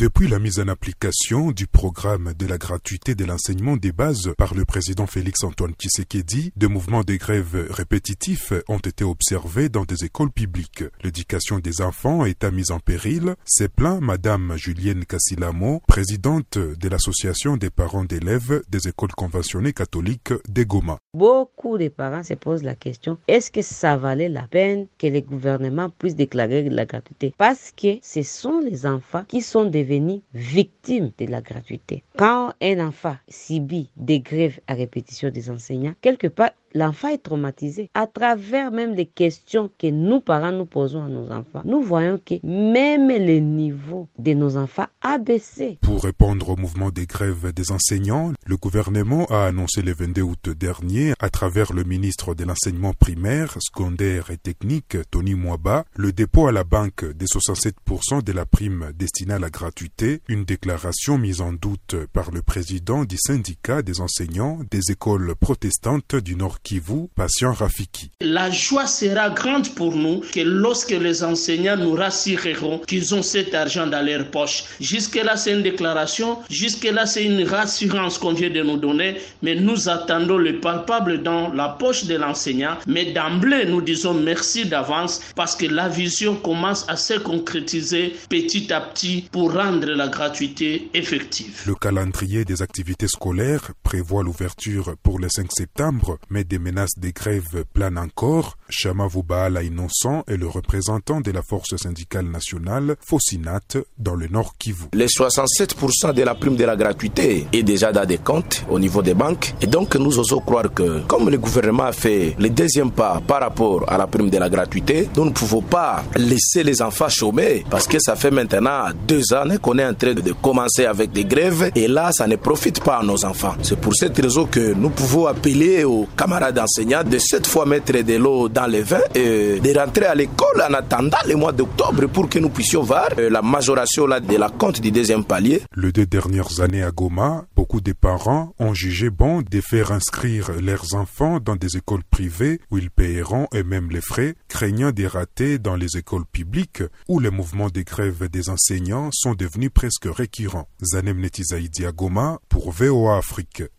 Depuis la mise en application du programme de la gratuité de l'enseignement des bases par le président Félix-Antoine Tshisekedi, des mouvements de grève répétitifs ont été observés dans des écoles publiques. L'éducation des enfants est mise en péril. C'est plein Madame Julienne Cassilamo, présidente de l'association des parents d'élèves des écoles conventionnées catholiques des Goma. Beaucoup de parents se posent la question, est-ce que ça valait la peine que le gouvernement puisse déclarer la gratuité? Parce que ce sont les enfants qui sont devenus victimes de la gratuité. Quand un enfant subit des grèves à répétition des enseignants, quelque part, l'enfant est traumatisé. À travers même les questions que nous, parents, nous posons à nos enfants, nous voyons que même le niveau de nos enfants a baissé. Pour répondre au mouvement des grèves des enseignants, le gouvernement a annoncé le 22 août dernier, à travers le ministre de l'enseignement primaire, secondaire et technique, Tony Mwaba, le dépôt à la banque des 67% de la prime destinée à la gratuité, une déclaration mise en doute par le président du syndicat des enseignants des écoles protestantes du Nord Kivu, patient Rafiki. La joie sera grande pour nous que lorsque les enseignants nous rassureront qu'ils ont cet argent dans leur poche. Jusque-là, c'est une déclaration, jusque-là, c'est une rassurance qu'on vient de nous donner, mais nous attendons le palpable dans la poche de l'enseignant. Mais d'emblée, nous disons merci d'avance parce que la vision commence à se concrétiser petit à petit pour rendre la gratuité effective. Le calendrier des activités scolaires prévoit l'ouverture pour le 5 septembre, mais des menaces de grève planent encore. Chama Voubaala Innocent est le représentant de la force syndicale nationale Fossinat dans le Nord Kivu. Les 67% de la prime de la gratuité est déjà dans des comptes au niveau des banques. Et donc nous osons croire que comme le gouvernement a fait le deuxième pas par rapport à la prime de la gratuité, nous ne pouvons pas laisser les enfants chômer parce que ça fait maintenant deux années qu'on est en train de commencer avec des grèves et là ça ne profite pas à nos enfants. C'est pour cette raison que nous pouvons appeler aux camarades enseignants de cette fois mettre de l'eau dans les vins et de rentrer à l'école en attendant le mois d'octobre pour que nous puissions voir la majoration là, de la compte du deuxième palier. Les deux dernières années à Goma, beaucoup de parents ont jugé bon de faire inscrire leurs enfants dans des écoles privées où ils paieront eux-mêmes les frais, craignant des ratés dans les écoles publiques où les mouvements de grève des enseignants sont devenus presque récurrents. Zanem Netizaïdi à Goma pour VOA Afrique.